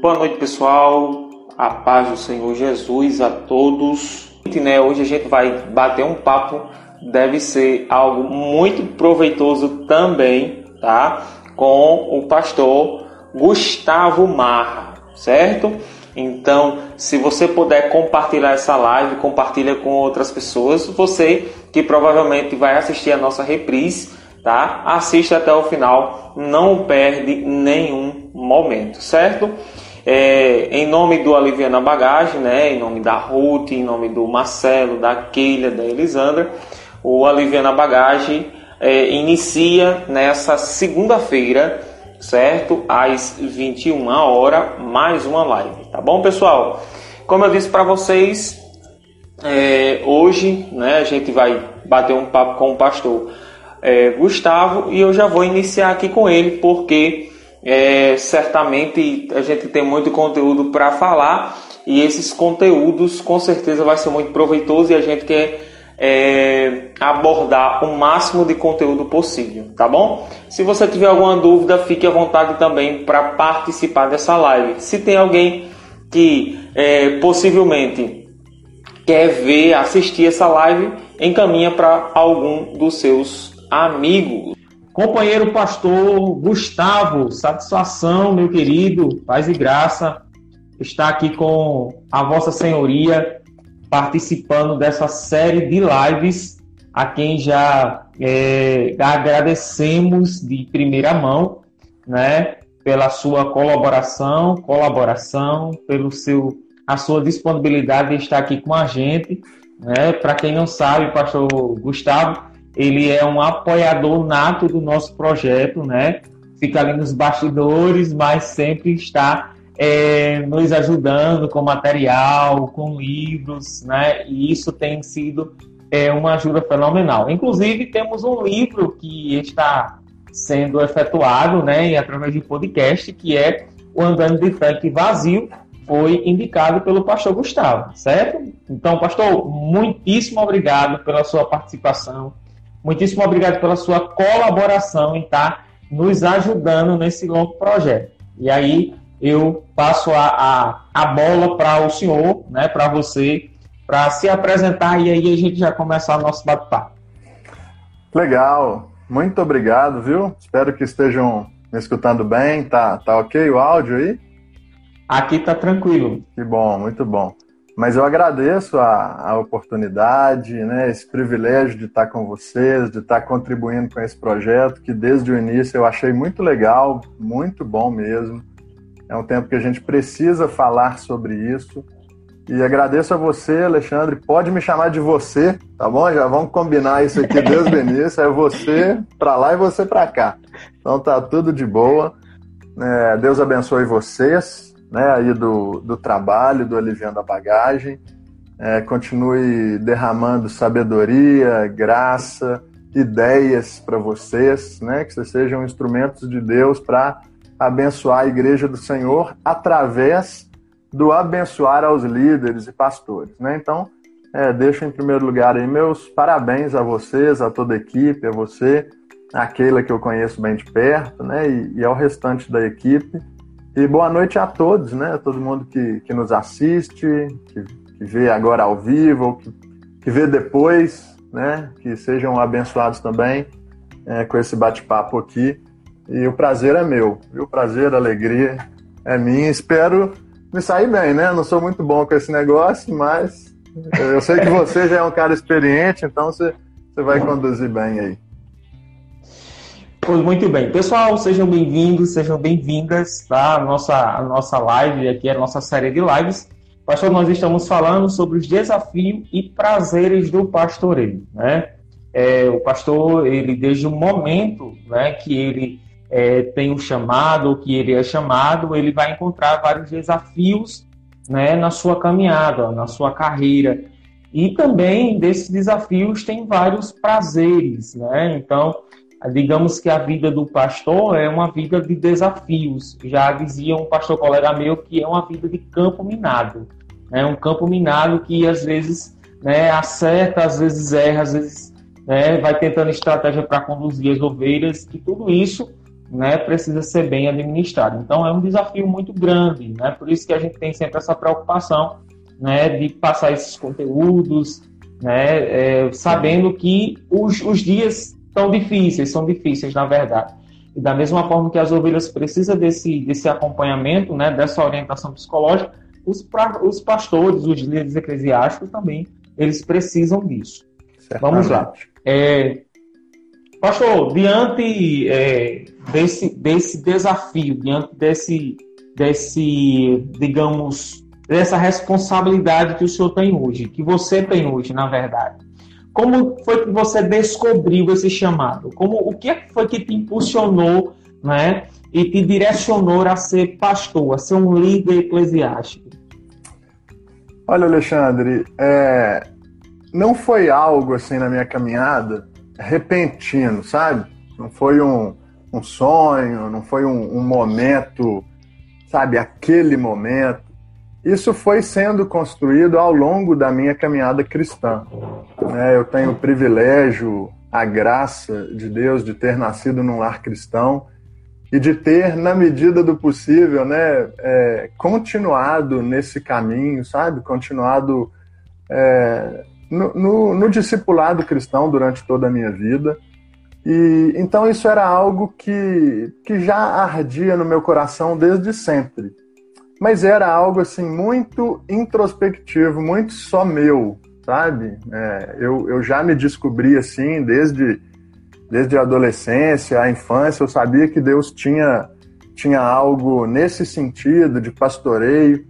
Boa noite, pessoal. A paz do Senhor Jesus a todos. Né, hoje a gente vai bater um papo, deve ser algo muito proveitoso também, tá? Com o pastor Gustavo Marra, certo? Então, se você puder compartilhar essa live, compartilha com outras pessoas. Você que provavelmente vai assistir a nossa reprise, tá? Assista até o final, não perde nenhum momento, certo? É, em nome do Aliviana Bagagem, né? Em nome da Ruth, em nome do Marcelo, da Keila, da Elisandra, o Aliviana Bagagem é, inicia nessa segunda-feira, certo? Às 21 horas, mais uma live, tá bom, pessoal? Como eu disse para vocês, é, hoje, né? A gente vai bater um papo com o pastor é, Gustavo e eu já vou iniciar aqui com ele porque é, certamente a gente tem muito conteúdo para falar e esses conteúdos com certeza vai ser muito proveitoso e a gente quer é, abordar o máximo de conteúdo possível, tá bom? Se você tiver alguma dúvida, fique à vontade também para participar dessa live. Se tem alguém que é, possivelmente quer ver, assistir essa live, encaminha para algum dos seus amigos. Companheiro pastor Gustavo, satisfação, meu querido, paz e graça, estar aqui com a Vossa Senhoria, participando dessa série de lives, a quem já é, agradecemos de primeira mão, né, pela sua colaboração, colaboração, pelo seu a sua disponibilidade de estar aqui com a gente. Né? Para quem não sabe, pastor Gustavo ele é um apoiador nato do nosso projeto, né? Fica ali nos bastidores, mas sempre está é, nos ajudando com material, com livros, né? E isso tem sido é, uma ajuda fenomenal. Inclusive, temos um livro que está sendo efetuado, né? Através de podcast, que é o Andando de Tanque Vazio, foi indicado pelo pastor Gustavo, certo? Então, pastor, muitíssimo obrigado pela sua participação Muitíssimo obrigado pela sua colaboração em estar nos ajudando nesse longo projeto. E aí eu passo a, a, a bola para o senhor, né, para você, para se apresentar e aí a gente já começar o nosso bate-papo. Legal, muito obrigado, viu? Espero que estejam me escutando bem. Tá, tá ok o áudio aí? Aqui tá tranquilo. Que bom, muito bom. Mas eu agradeço a, a oportunidade, né, esse privilégio de estar com vocês, de estar contribuindo com esse projeto, que desde o início eu achei muito legal, muito bom mesmo. É um tempo que a gente precisa falar sobre isso. E agradeço a você, Alexandre. Pode me chamar de você, tá bom? Já vamos combinar isso aqui desde o início. É você para lá e você para cá. Então tá tudo de boa. É, Deus abençoe vocês né, aí do, do trabalho, do aliviando a bagagem. É, continue derramando sabedoria, graça, ideias para vocês, né, que vocês sejam instrumentos de Deus para abençoar a igreja do Senhor através do abençoar aos líderes e pastores. Né? Então, é, deixo em primeiro lugar aí meus parabéns a vocês, a toda a equipe, a você, aquela que eu conheço bem de perto, né, e, e ao restante da equipe. E boa noite a todos, né? A todo mundo que, que nos assiste, que, que vê agora ao vivo, ou que, que vê depois, né? Que sejam abençoados também é, com esse bate-papo aqui. E o prazer é meu, o prazer, a alegria é minha. Espero me sair bem, né? Não sou muito bom com esse negócio, mas eu sei que você já é um cara experiente, então você, você vai conduzir bem aí. Pois muito bem. Pessoal, sejam bem-vindos, sejam bem-vindas tá? a nossa, nossa live, aqui é a nossa série de lives. Pastor, nós estamos falando sobre os desafios e prazeres do pastoreio, né? É, o pastor, ele desde o momento né, que ele é, tem um chamado, que ele é chamado, ele vai encontrar vários desafios né, na sua caminhada, na sua carreira. E também desses desafios tem vários prazeres, né? Então, digamos que a vida do pastor é uma vida de desafios. Já dizia um pastor colega meu que é uma vida de campo minado. É um campo minado que às vezes né, acerta, às vezes erra, às vezes né, vai tentando estratégia para conduzir as ovelhas, e tudo isso né, precisa ser bem administrado. Então é um desafio muito grande, né? Por isso que a gente tem sempre essa preocupação, né, de passar esses conteúdos, né, é, sabendo que os, os dias estão difíceis, são difíceis na verdade. E da mesma forma que as ovelhas precisam desse, desse acompanhamento, né, dessa orientação psicológica, os, pra, os pastores, os líderes eclesiásticos também, eles precisam disso. Certamente. Vamos lá. É, pastor, diante é, desse, desse desafio, diante desse, desse, digamos, dessa responsabilidade que o senhor tem hoje, que você tem hoje, na verdade, como foi que você descobriu esse chamado? Como o que foi que te impulsionou, né, e te direcionou a ser pastor, a ser um líder eclesiástico? Olha, Alexandre, é, não foi algo assim na minha caminhada repentino, sabe? Não foi um, um sonho, não foi um, um momento, sabe, aquele momento. Isso foi sendo construído ao longo da minha caminhada cristã. Né? Eu tenho o privilégio, a graça de Deus de ter nascido num lar cristão e de ter, na medida do possível, né, é, continuado nesse caminho, sabe? Continuado é, no, no, no, discipulado cristão durante toda a minha vida. E então isso era algo que, que já ardia no meu coração desde sempre. Mas era algo assim muito introspectivo, muito só meu, sabe? É, eu, eu já me descobri assim desde desde a adolescência, a infância, eu sabia que Deus tinha tinha algo nesse sentido de pastoreio,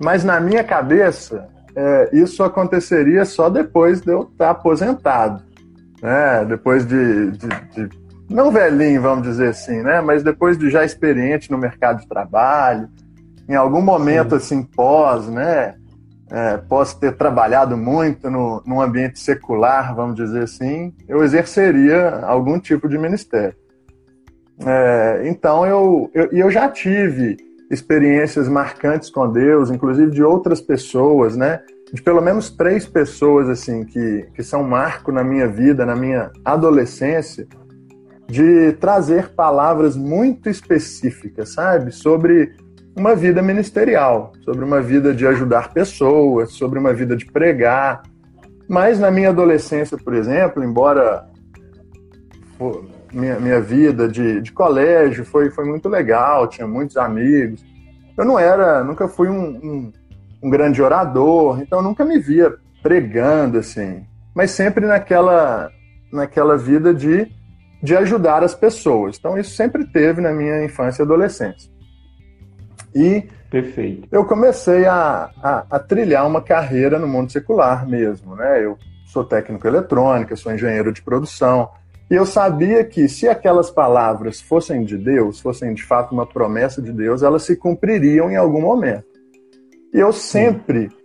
mas na minha cabeça é, isso aconteceria só depois de eu estar aposentado, né? Depois de, de, de, não velhinho, vamos dizer assim, né? Mas depois de já experiente no mercado de trabalho, em algum momento Sim. assim pós, né? É, posso ter trabalhado muito no, num ambiente secular, vamos dizer assim, eu exerceria algum tipo de ministério. É, então eu, eu, eu já tive experiências marcantes com Deus, inclusive de outras pessoas, né? De pelo menos três pessoas assim que, que são marco na minha vida, na minha adolescência, de trazer palavras muito específicas, sabe? Sobre uma vida ministerial, sobre uma vida de ajudar pessoas, sobre uma vida de pregar. Mas na minha adolescência, por exemplo, embora minha, minha vida de, de colégio foi, foi muito legal, tinha muitos amigos. Eu não era, nunca fui um, um, um grande orador, então nunca me via pregando assim, mas sempre naquela, naquela vida de, de ajudar as pessoas. Então isso sempre teve na minha infância e adolescência. E Perfeito. eu comecei a, a, a, trilhar uma carreira no mundo secular mesmo. Né? Eu sou técnico eletrônico, sou engenheiro de produção, e eu sabia que se aquelas palavras fossem de Deus, fossem de fato uma promessa de Deus, elas se cumpririam em algum momento. E eu sempre Sim.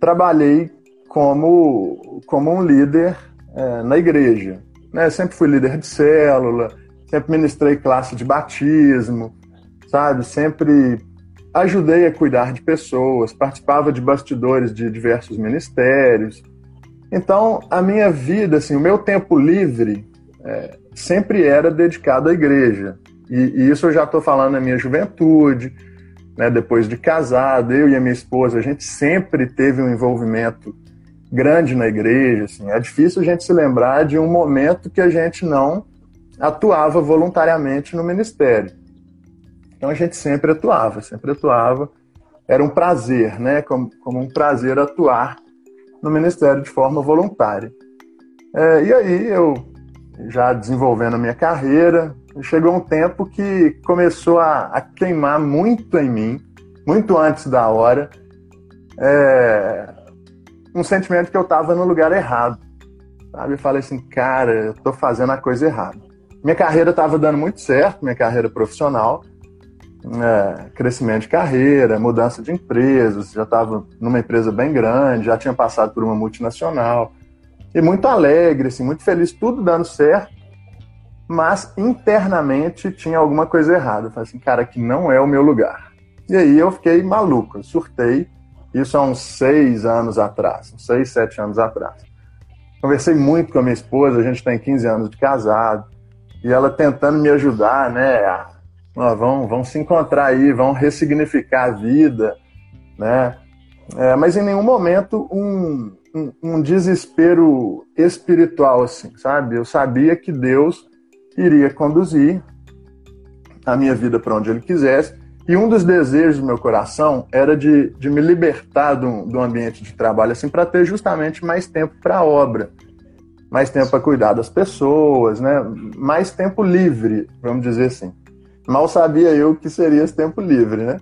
trabalhei como, como um líder é, na igreja. Né? Sempre fui líder de célula, sempre ministrei classe de batismo, sabe? Sempre ajudei a cuidar de pessoas, participava de bastidores de diversos ministérios. Então, a minha vida, assim, o meu tempo livre é, sempre era dedicado à igreja. E, e isso eu já estou falando na minha juventude, né, depois de casado, eu e a minha esposa, a gente sempre teve um envolvimento grande na igreja. Assim. É difícil a gente se lembrar de um momento que a gente não atuava voluntariamente no ministério. Então a gente sempre atuava, sempre atuava. Era um prazer, né? Como, como um prazer atuar no ministério de forma voluntária. É, e aí eu já desenvolvendo a minha carreira, chegou um tempo que começou a, a queimar muito em mim, muito antes da hora, é, um sentimento que eu estava no lugar errado. Sabe? Eu falei assim, cara, eu estou fazendo a coisa errada. Minha carreira estava dando muito certo, minha carreira profissional, é, crescimento de carreira, mudança de empresas, já estava numa empresa bem grande, já tinha passado por uma multinacional, e muito alegre, assim, muito feliz, tudo dando certo, mas internamente tinha alguma coisa errada. Eu falei assim, cara, aqui não é o meu lugar. E aí eu fiquei maluco, surtei, isso há uns seis anos atrás, uns seis, sete anos atrás. Conversei muito com a minha esposa, a gente tem 15 anos de casado, e ela tentando me ajudar, né? Vão, vão se encontrar aí, vão ressignificar a vida, né? É, mas em nenhum momento um, um, um, desespero espiritual, assim, sabe? Eu sabia que Deus iria conduzir a minha vida para onde Ele quisesse. E um dos desejos do meu coração era de, de me libertar do, do ambiente de trabalho, assim, para ter justamente mais tempo para a obra, mais tempo para cuidar das pessoas, né? Mais tempo livre, vamos dizer assim. Mal sabia eu que seria esse tempo livre, né?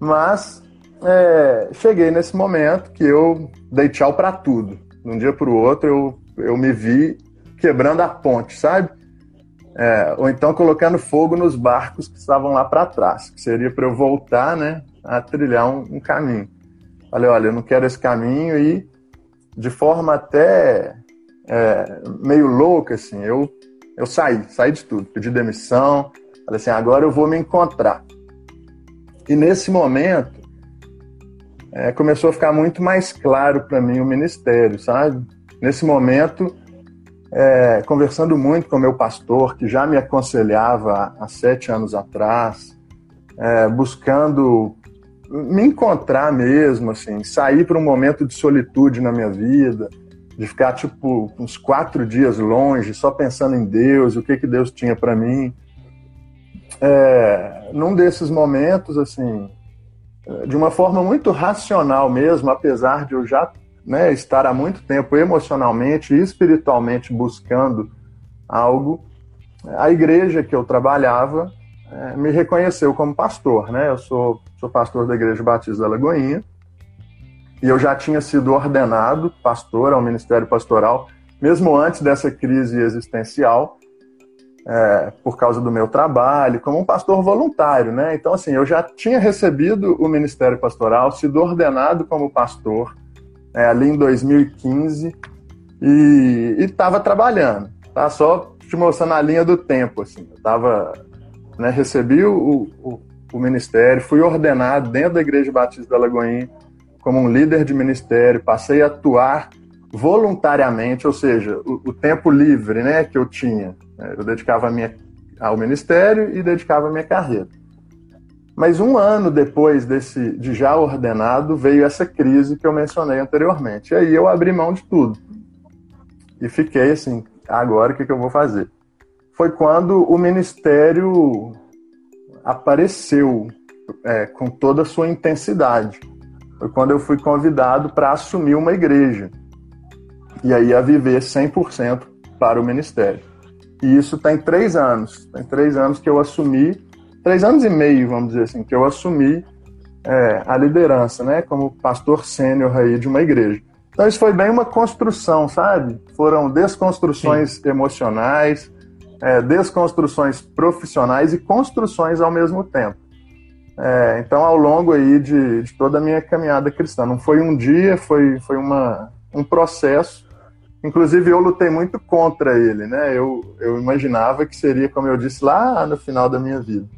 Mas é, cheguei nesse momento que eu dei tchau para tudo. De um dia para o outro eu, eu me vi quebrando a ponte, sabe? É, ou então colocando fogo nos barcos que estavam lá para trás, que seria para eu voltar, né, a trilhar um, um, caminho. Falei, olha, eu não quero esse caminho e de forma até é, meio louca, assim, eu, eu saí, saí de tudo, pedi demissão, falei assim, agora eu vou me encontrar. E nesse momento é, começou a ficar muito mais claro para mim o ministério, sabe? Nesse momento é, conversando muito com meu pastor, que já me aconselhava há sete anos atrás, é, buscando me encontrar mesmo, assim, sair para um momento de solitude na minha vida, de ficar tipo uns quatro dias longe, só pensando em Deus, o que que Deus tinha para mim. É, num desses momentos, assim, de uma forma muito racional mesmo, apesar de eu já né, estar há muito tempo emocionalmente e espiritualmente buscando algo, a igreja que eu trabalhava é, me reconheceu como pastor. Né? Eu sou, sou pastor da Igreja Batista da Lagoinha e eu já tinha sido ordenado pastor ao ministério pastoral, mesmo antes dessa crise existencial, é, por causa do meu trabalho, como um pastor voluntário. Né? Então, assim, eu já tinha recebido o ministério pastoral, sido ordenado como pastor é, ali em 2015 e estava trabalhando, tá? Só te mostrando a linha do tempo, assim. Eu tava, né, recebi o, o, o, ministério, fui ordenado dentro da Igreja Batista da Lagoinha como um líder de ministério, passei a atuar voluntariamente, ou seja, o, o tempo livre, né, que eu tinha, eu dedicava minha, ao ministério e dedicava a minha carreira. Mas um ano depois desse, de já ordenado, veio essa crise que eu mencionei anteriormente. E aí eu abri mão de tudo. E fiquei assim, agora o que, que eu vou fazer? Foi quando o ministério apareceu é, com toda a sua intensidade. Foi quando eu fui convidado para assumir uma igreja. E aí a viver 100% para o ministério. E isso tem três anos. Tem três anos que eu assumi três anos e meio, vamos dizer assim, que eu assumi é, a liderança, né, como pastor sênior aí de uma igreja. Então isso foi bem uma construção, sabe? Foram desconstruções Sim. emocionais, é, desconstruções profissionais e construções ao mesmo tempo. É, então, ao longo aí de, de, toda a minha caminhada cristã, não foi um dia, foi, foi uma, um processo. Inclusive, eu lutei muito contra ele, né? Eu, eu imaginava que seria, como eu disse, lá no final da minha vida.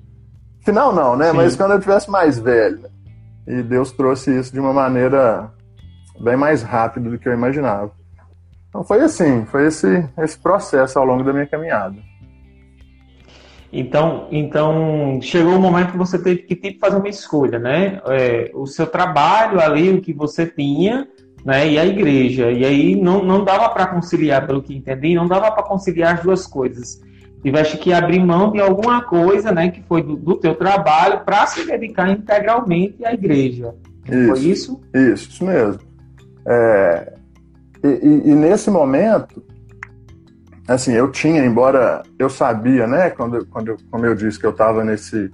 Final não, né? Sim. Mas quando eu tivesse mais velho. E Deus trouxe isso de uma maneira bem mais rápida do que eu imaginava. Então foi assim, foi esse, esse processo ao longo da minha caminhada. Então, então chegou o momento que você teve que tipo, fazer uma escolha, né? É, o seu trabalho ali, o que você tinha, né? E a igreja. E aí não, não dava para conciliar, pelo que entendi, não dava para conciliar as duas coisas tiveste que abrir mão de alguma coisa, né, que foi do, do teu trabalho, para se dedicar integralmente à igreja. Isso, foi isso? Isso, isso mesmo. É, e, e, e, nesse momento, assim, eu tinha, embora eu sabia, né, quando, quando eu, como eu disse que eu estava nesse,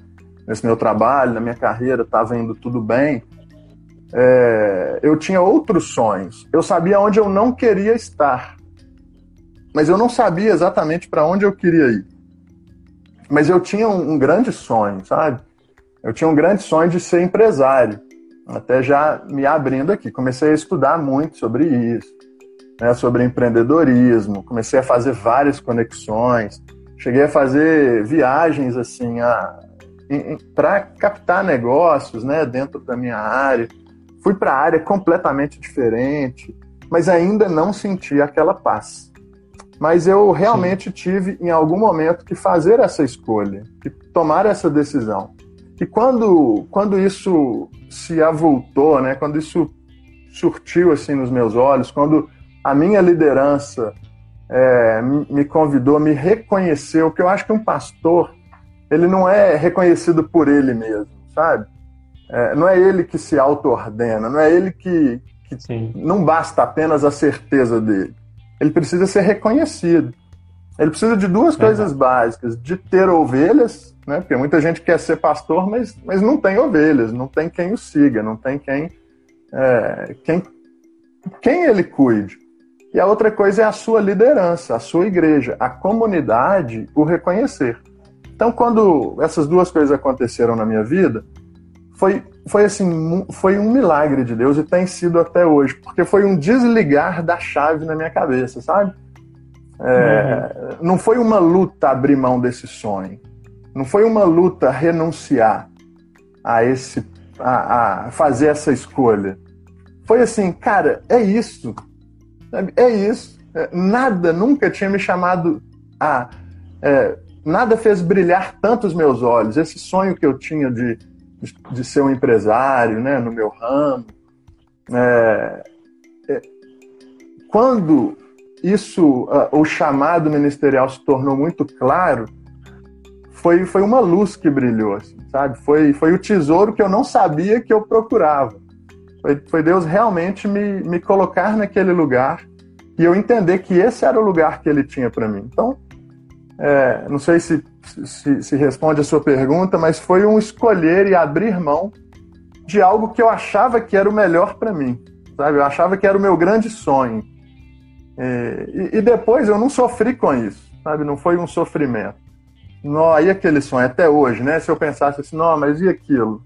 nesse meu trabalho, na minha carreira, estava indo tudo bem, é, eu tinha outros sonhos. Eu sabia onde eu não queria estar mas eu não sabia exatamente para onde eu queria ir. Mas eu tinha um, um, grande sonho, sabe? Eu tinha um grande sonho de ser empresário. Até já me abrindo aqui, comecei a estudar muito sobre isso, né, sobre empreendedorismo. Comecei a fazer várias conexões. Cheguei a fazer viagens assim para captar negócios, né, dentro da minha área. Fui para a área completamente diferente, mas ainda não senti aquela paz Mas eu realmente Sim. tive, em algum momento, que fazer essa escolha, que tomar essa decisão. E quando, quando isso se avultou, né, quando isso surtiu assim nos meus olhos, quando a minha liderança é, me convidou, me reconheceu, que eu acho que um pastor ele não é reconhecido por ele mesmo, sabe? É, não é ele que se auto-ordena, não é ele que, que não basta apenas a certeza dele. Ele precisa ser reconhecido. Ele precisa de duas coisas básicas: de ter ovelhas, né? Porque muita gente quer ser pastor, mas, mas não tem ovelhas, não tem quem o siga, não tem quem, é, quem, quem ele cuide. E a outra coisa é a sua liderança, a sua igreja, a comunidade o reconhecer. Então, quando essas duas coisas aconteceram na minha vida, foi, foi assim, foi um milagre de Deus e tem sido até hoje, porque foi um desligar da chave na minha cabeça, sabe? É, uhum. Não foi uma luta abrir mão desse sonho, não foi uma luta renunciar a esse, a, a fazer essa escolha. Foi assim, cara, é isso, é isso. É, nada nunca tinha me chamado a é, nada fez brilhar tanto os meus olhos. Esse sonho que eu tinha de, de, ser um empresário, né, no meu ramo. É, é, quando isso, o chamado ministerial se tornou muito claro, foi, foi uma luz que brilhou, assim, sabe? Foi, foi o tesouro que eu não sabia que eu procurava. Foi, foi Deus realmente me, me colocar naquele lugar e eu entender que esse era o lugar que Ele tinha para mim. Então, é, não sei se, se, se, responde a sua pergunta, mas foi um escolher e abrir mão de algo que eu achava que era o melhor para mim, sabe? Eu achava que era o meu grande sonho. É, e, e, depois eu não sofri com isso, sabe? Não foi um sofrimento. Não, e aquele sonho, até hoje, né? Se eu pensasse assim, não, mas e aquilo?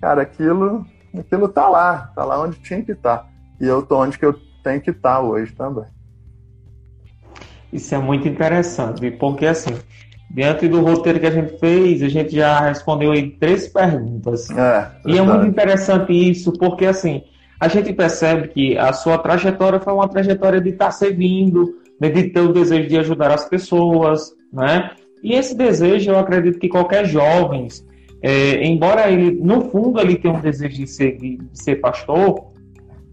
Cara, aquilo, aquilo tá lá, tá lá onde tinha que estar. Tá. E eu tô onde que eu tenho que estar tá hoje também. Isso é muito interessante, porque assim, diante do roteiro que a gente fez, a gente já respondeu aí três perguntas. É, e é muito interessante isso, porque assim, a gente percebe que a sua trajetória foi uma trajetória de estar servindo, né, de ter o desejo de ajudar as pessoas, né? E esse desejo, eu acredito que qualquer jovem, é, embora ele, no fundo, ele tenha um desejo de ser, de ser pastor,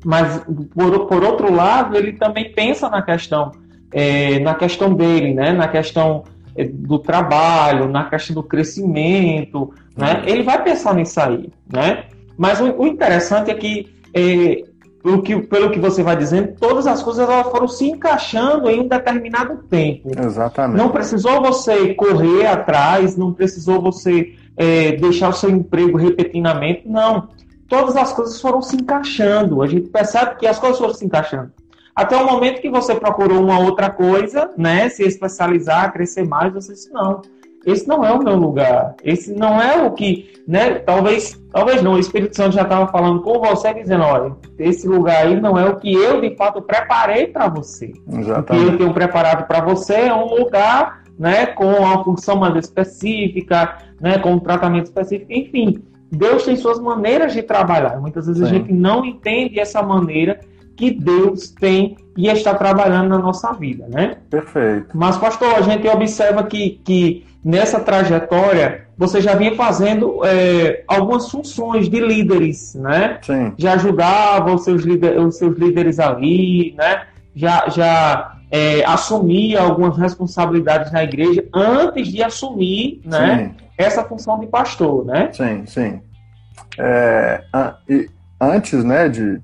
mas por, por outro lado, ele também pensa na questão é, na questão dele, né? na questão é, do trabalho, na questão do crescimento, né? Ele vai pensar nisso aí, né? Mas o, o interessante é que, é, pelo que, pelo que você vai dizendo, todas as coisas elas foram se encaixando em um determinado tempo. Exatamente. Não precisou você correr atrás, não precisou você é, deixar o seu emprego repentinamente, não. Todas as coisas foram se encaixando. A gente percebe que as coisas foram se encaixando. Até o momento que você procurou uma outra coisa, né? Se especializar, crescer mais, você disse, não, esse não é o meu lugar. Esse não é o que, né? Talvez, talvez não. O Espírito Santo já estava falando com você, dizendo, olha, esse lugar aí não é o que eu de fato preparei para você. Exatamente. O que eu tenho preparado para você é um lugar, né? Com uma função mais específica, né? Com um tratamento específico, enfim. Deus tem suas maneiras de trabalhar. Muitas vezes Sim. a gente não entende essa maneira que Deus tem e está trabalhando na nossa vida, né? Perfeito. Mas, pastor, a gente observa que, que nessa trajetória você já vinha fazendo é, algumas funções de líderes, né? Sim. Já ajudava os seus, líder, os seus líderes ali, né? Já, já é, assumia algumas responsabilidades na igreja antes de assumir, né? Essa função de pastor, né? Sim, sim. É, antes, né, de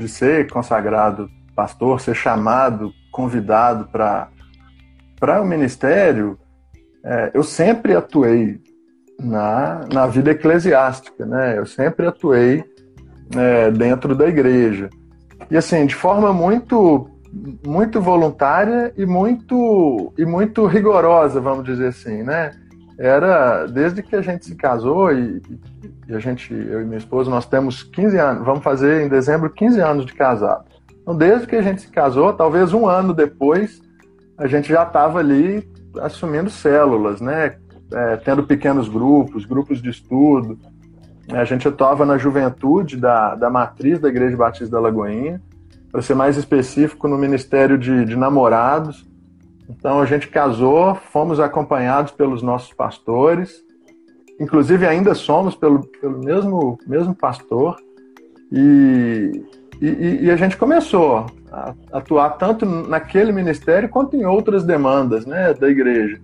de ser consagrado pastor, ser chamado, convidado para o ministério, é, eu sempre atuei na, na vida eclesiástica, né? Eu sempre atuei é, dentro da igreja. E assim, de forma muito muito voluntária e muito e muito rigorosa, vamos dizer assim, né? Era desde que a gente se casou e, e a gente, eu e minha esposa, nós temos 15 anos, vamos fazer em dezembro 15 anos de casado. Então, desde que a gente se casou, talvez um ano depois, a gente já estava ali assumindo células, né? É, tendo pequenos grupos, grupos de estudo. A gente atuava na juventude da, da matriz da Igreja Batista da Lagoinha, para ser mais específico, no Ministério de, de Namorados. Então a gente casou, fomos acompanhados pelos nossos pastores, inclusive ainda somos pelo, pelo mesmo, mesmo pastor, e, e, e a gente começou a atuar tanto naquele ministério quanto em outras demandas né, da igreja.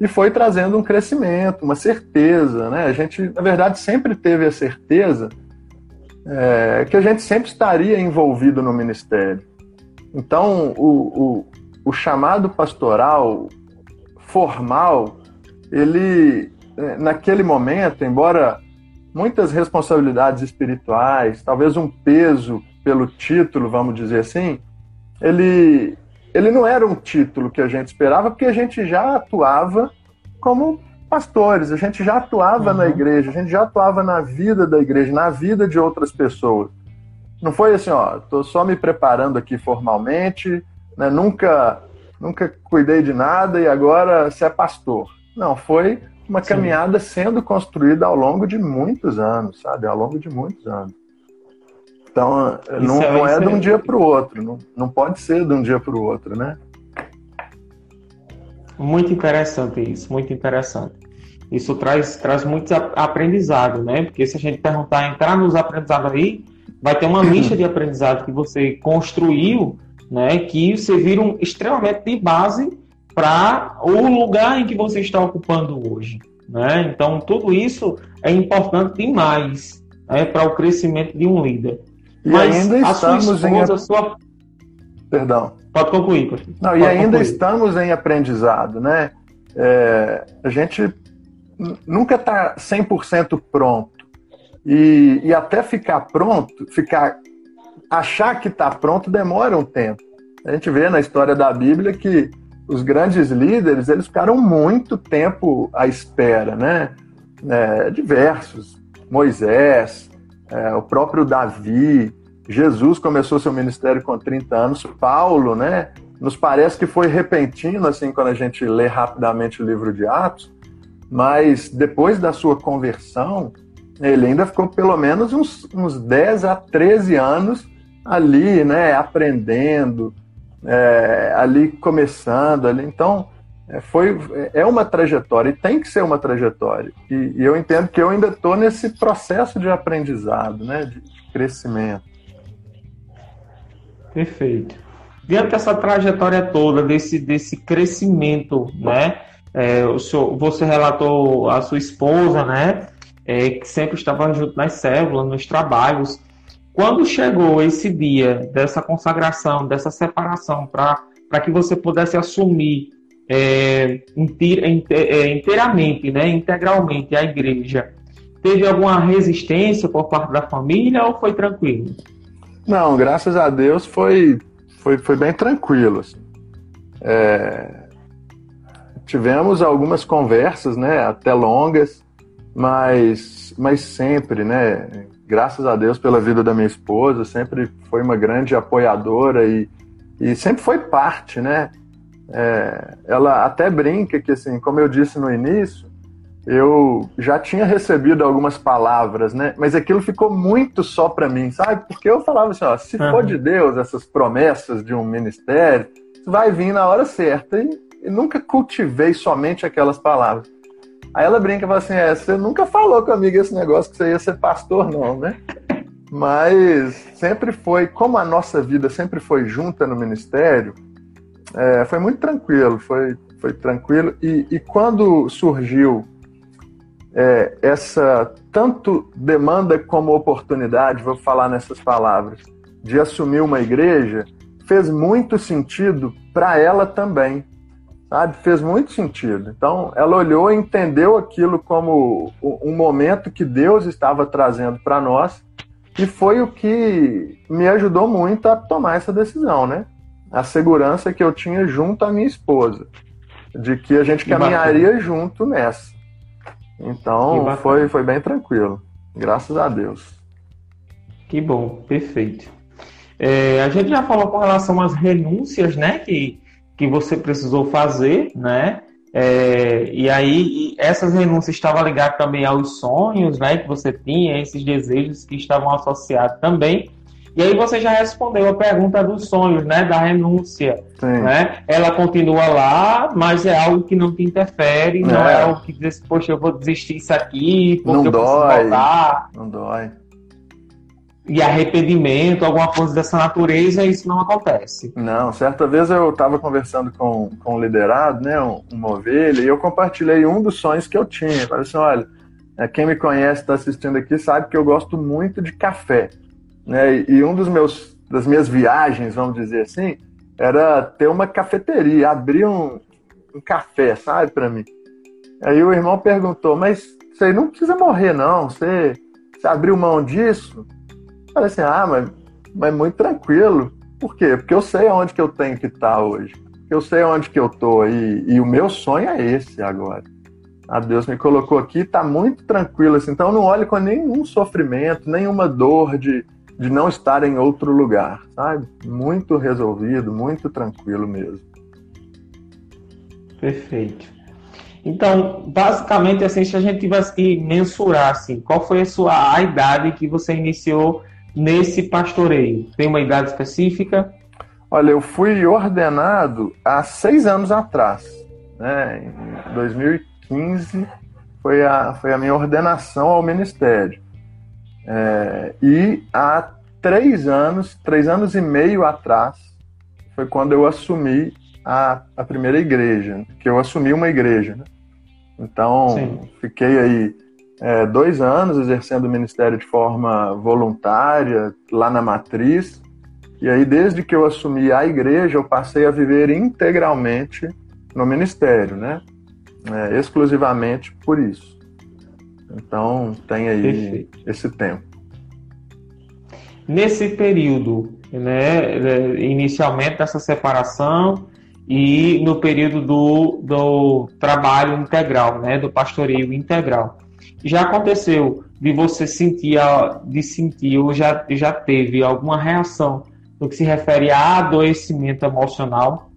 E foi trazendo um crescimento, uma certeza. Né? A gente, na verdade, sempre teve a certeza é, que a gente sempre estaria envolvido no ministério. Então, o, o, o chamado pastoral formal, ele, é, naquele momento, embora muitas responsabilidades espirituais, talvez um peso pelo título, vamos dizer assim, ele, ele não era um título que a gente esperava, porque a gente já atuava como pastores, a gente já atuava uhum. na igreja, a gente já atuava na vida da igreja, na vida de outras pessoas. Não foi assim, ó, tô só me preparando aqui formalmente, né, nunca, nunca cuidei de nada e agora você é pastor. Não, foi uma Sim. caminhada sendo construída ao longo de muitos anos, sabe? Ao longo de muitos anos. Então, não é, não é de um dia para o outro, não, não pode ser de um dia para o outro, né? Muito interessante isso, muito interessante. Isso traz, traz muito aprendizado, né? Porque se a gente perguntar, entrar nos aprendizados aí, vai ter uma lista de aprendizado que você construiu, né? Que serviram extremamente de base para o lugar em que você está ocupando hoje, né? Então, tudo isso é importante demais né, para o crescimento de um líder. E Mas ainda estamos esposa, em. Sua... Perdão. Pode concluir. Não, Pode e ainda concluir. estamos em aprendizado, né? É, a gente nunca está 100% pronto. E, e até ficar pronto, ficar achar que está pronto demora um tempo. A gente vê na história da Bíblia que os grandes líderes eles ficaram muito tempo à espera, né? É, diversos, Moisés, é, o próprio Davi, Jesus começou seu ministério com 30 anos, Paulo, né? Nos parece que foi repentino, assim, quando a gente lê rapidamente o livro de Atos, mas depois da sua conversão, ele ainda ficou pelo menos uns, uns 10 a 13 anos ali, né? Aprendendo, é, ali começando, ali. Então, é, foi, é uma trajetória e tem que ser uma trajetória. E, e eu entendo que eu ainda estou nesse processo de aprendizado, né, de, crescimento. Perfeito. Diante dessa trajetória toda, desse, desse crescimento, né? É, o senhor, você relatou a sua esposa, né? É, que sempre estava junto nas células, nos trabalhos. Quando chegou esse dia dessa consagração, dessa separação, para que você pudesse assumir é, é, inteiramente, né, integralmente a igreja, teve alguma resistência por parte da família ou foi tranquilo? Não, graças a Deus foi, foi, foi bem tranquilo. Assim. É, tivemos algumas conversas, né, até longas, mas, mas sempre, né, graças a Deus pela vida da minha esposa, sempre foi uma grande apoiadora e, e sempre foi parte, né, é, ela até brinca que, assim, como eu disse no início, eu já tinha recebido algumas palavras, né? Mas aquilo ficou muito só para mim, sabe? Porque eu falava assim, ó, se uhum. for de Deus essas promessas de um ministério, vai vir na hora certa. E, e nunca cultivei somente aquelas palavras. Aí ela brinca e fala assim, é, você nunca falou comigo esse negócio que você ia ser pastor, não, né? Mas sempre foi, como a nossa vida sempre foi junta no ministério, é, foi muito tranquilo, foi, foi tranquilo. E, e quando surgiu é, essa tanto demanda como oportunidade, vou falar nessas palavras, de assumir uma igreja, fez muito sentido para ela também, sabe? Fez muito sentido. Então, ela olhou e entendeu aquilo como um momento que Deus estava trazendo para nós e foi o que me ajudou muito a tomar essa decisão, né? a segurança que eu tinha junto à minha esposa, de que a gente caminharia junto nessa. Então foi, foi bem tranquilo, graças a Deus. Que bom, perfeito. É, a gente já falou com relação às renúncias, né, que, que você precisou fazer, né? É, e aí essas renúncias estavam ligadas também aos sonhos, né, que você tinha, esses desejos que estavam associados também. E aí você já respondeu a pergunta dos sonhos, né? Da renúncia. Sim. Né? Ela continua lá, mas é algo que não te interfere, é. não é algo que diz, poxa, eu vou desistir isso aqui, porque não eu dói, voltar. Não dói. E arrependimento, alguma coisa dessa natureza, isso não acontece. Não, certa vez eu estava conversando com, com um liderado, né, uma ovelha, e eu compartilhei um dos sonhos que eu tinha. falei assim, olha, é, quem me conhece, está assistindo aqui, sabe que eu gosto muito de café. Né? E um dos meus das minhas viagens, vamos dizer assim, era ter uma cafeteria, abrir um, um café, sabe, para mim. Aí o irmão perguntou, mas você não precisa morrer, não. Você, você abriu mão disso? Falei assim, ah, mas, mas muito tranquilo. Por quê? Porque eu sei aonde que eu tenho que estar tá hoje. Eu sei onde que eu tô e, e o meu sonho é esse agora. A Deus me colocou aqui, está muito tranquilo assim. Então não olhe com nenhum sofrimento, nenhuma dor de, de não estar em outro lugar, sabe? Muito resolvido, muito tranquilo mesmo. Perfeito. Então, basicamente, assim, se a gente tivesse que mensurar, assim, qual foi a sua a idade que você iniciou nesse pastoreio? Tem uma idade específica? Olha, eu fui ordenado há seis anos atrás, né? Em 2015 foi a, foi a minha ordenação ao ministério. É, e há três anos, três anos e meio atrás, foi quando eu assumi a, a primeira igreja, que eu assumi uma igreja. Né? Então, Sim. fiquei aí é, dois anos exercendo o ministério de forma voluntária, lá na matriz. E aí, desde que eu assumi a igreja, eu passei a viver integralmente no ministério, né? É, exclusivamente por isso. Então, tem aí Perfeito. esse tempo. Nesse período, né, é, inicialmente dessa separação e no período do, do trabalho integral, né, do pastoreio integral. Já aconteceu de você sentir, de sentir ou já, já teve alguma reação no que se refere a adoecimento emocional?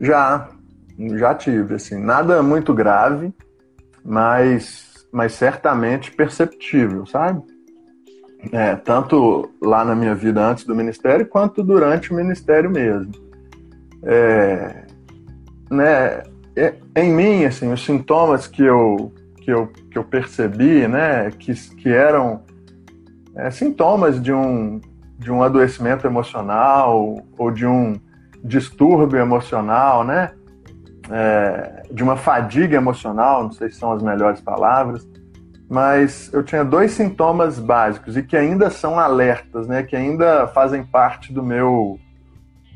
Já, já tive, assim, nada muito grave, mas mas certamente perceptível, sabe? É, tanto lá na minha vida antes do ministério, quanto durante o ministério mesmo. É, né, é, em mim, assim, os sintomas que eu, que eu, que eu percebi, né, que, que eram é, sintomas de um, de um adoecimento emocional ou de um distúrbio emocional, né, é, de uma fadiga emocional, não sei se são as melhores palavras, mas eu tinha dois sintomas básicos e que ainda são alertas, né, que ainda fazem parte do meu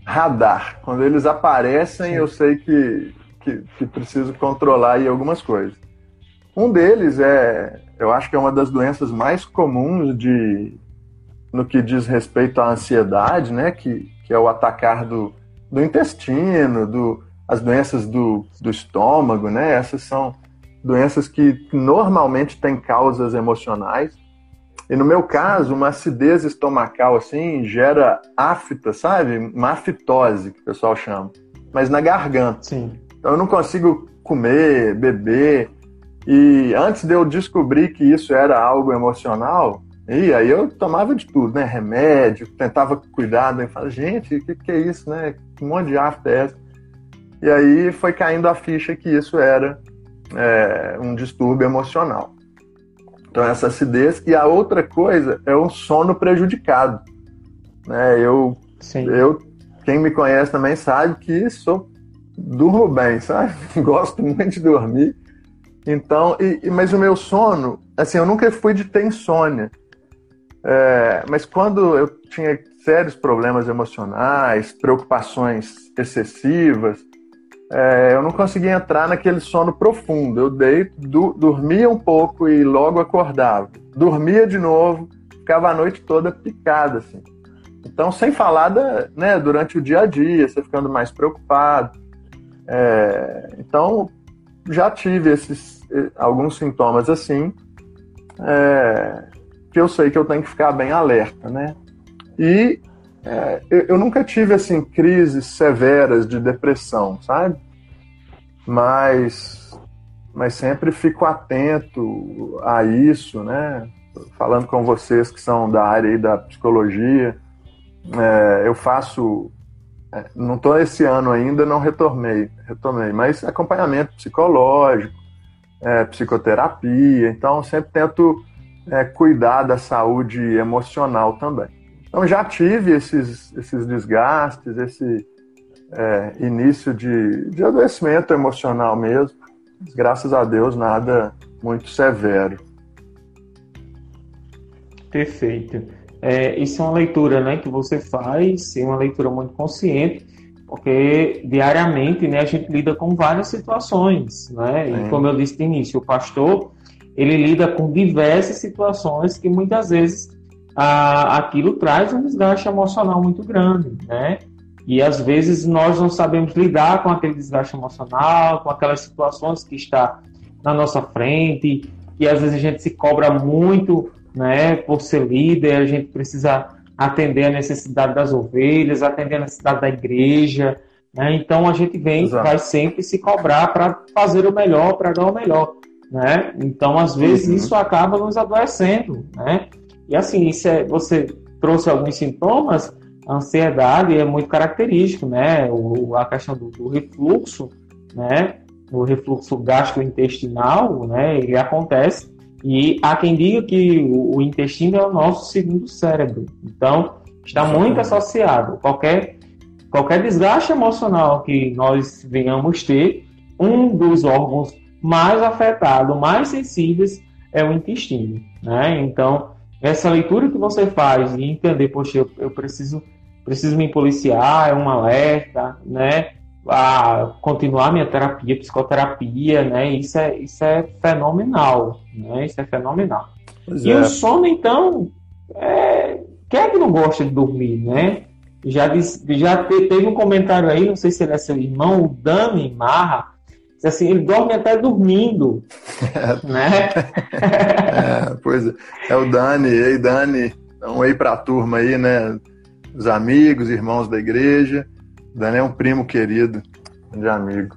radar. Quando eles aparecem, Sim. eu sei que, que, que, preciso controlar aí algumas coisas. Um deles é, eu acho que é uma das doenças mais comuns de no que diz respeito à ansiedade, né, que, que é o atacar do, do intestino, do, as doenças do, do estômago, né? Essas são doenças que normalmente têm causas emocionais. E no meu caso, uma acidez estomacal assim gera afta, sabe? Uma afitose, que o pessoal chama. Mas na garganta. Sim. Então eu não consigo comer, beber. E antes de eu descobrir que isso era algo emocional, e aí eu tomava de tudo, né? Remédio, tentava cuidar, e falava, gente, o que, que é isso, né? Que monte de afta é essa? E aí foi caindo a ficha que isso era é, um distúrbio emocional. Então, essa acidez. E a outra coisa é o sono prejudicado. Né? Eu, Sim. eu, quem me conhece também sabe que sou durmo bem, sabe? Gosto muito de dormir. Então, e, mas o meu sono, assim, eu nunca fui de ter insônia. É, mas quando eu tinha sérios problemas emocionais, preocupações excessivas, é, eu não conseguia entrar naquele sono profundo. Eu deito, du dormia um pouco e logo acordava. Dormia de novo, ficava a noite toda picada, assim. Então, sem falar da, né, durante o dia a dia, você ficando mais preocupado. É, então, já tive esses alguns sintomas assim, é, que eu sei que eu tenho que ficar bem alerta, né? E é, eu, eu, nunca tive assim crises severas de depressão, sabe? Mas, mas sempre fico atento a isso, né? falando com vocês que são da área da psicologia, é, eu faço, não estou esse ano ainda, não retornei, retomei, mas acompanhamento psicológico, é, psicoterapia, então sempre tento é, cuidar da saúde emocional também. Então já tive esses, esses desgastes, esse é, início de, de adoecimento emocional mesmo, graças a Deus nada muito severo. Perfeito. É, isso é uma leitura né, que você faz, é uma leitura muito consciente, porque diariamente né, a gente lida com várias situações. Né? E como eu disse no início, o pastor ele lida com diversas situações que muitas vezes a, aquilo traz um desgaste emocional muito grande. Né? E às vezes nós não sabemos lidar com aquele desgaste emocional, com aquelas situações que está na nossa frente, e às vezes a gente se cobra muito né, por ser líder, a gente precisa atender a necessidade das ovelhas, atender a necessidade da igreja, né? Então a gente vem, Exato. vai sempre se cobrar para fazer o melhor, para dar o melhor, né? Então às vezes uhum. isso acaba nos adoecendo, né? E assim, isso é, você trouxe alguns sintomas, a ansiedade é muito característico, né? O, a questão do, do refluxo, né? O refluxo gastrointestinal, né? Ele acontece e há quem diga que o, o intestino é o nosso segundo cérebro. Então, está muito associado. Qualquer, qualquer desgaste emocional que nós venhamos ter, um dos órgãos mais afetados, mais sensíveis, é o intestino. Né? Então, essa leitura que você faz e entender, poxa, eu, eu preciso, preciso me policiar, é um alerta, né? A continuar minha terapia, psicoterapia, né? Isso é, isso é fenomenal, né? Isso é fenomenal. Pois e é. o sono, então, é... quem é que não gosta de dormir, né? Já, disse, já teve um comentário aí, não sei se ele é seu irmão, o Dani Marra, disse assim, ele dorme até dormindo, né? é, pois é, é o Dani, ei Dani, então aí para a turma aí, né? Os amigos, irmãos da igreja, Dani é um primo querido, de amigo.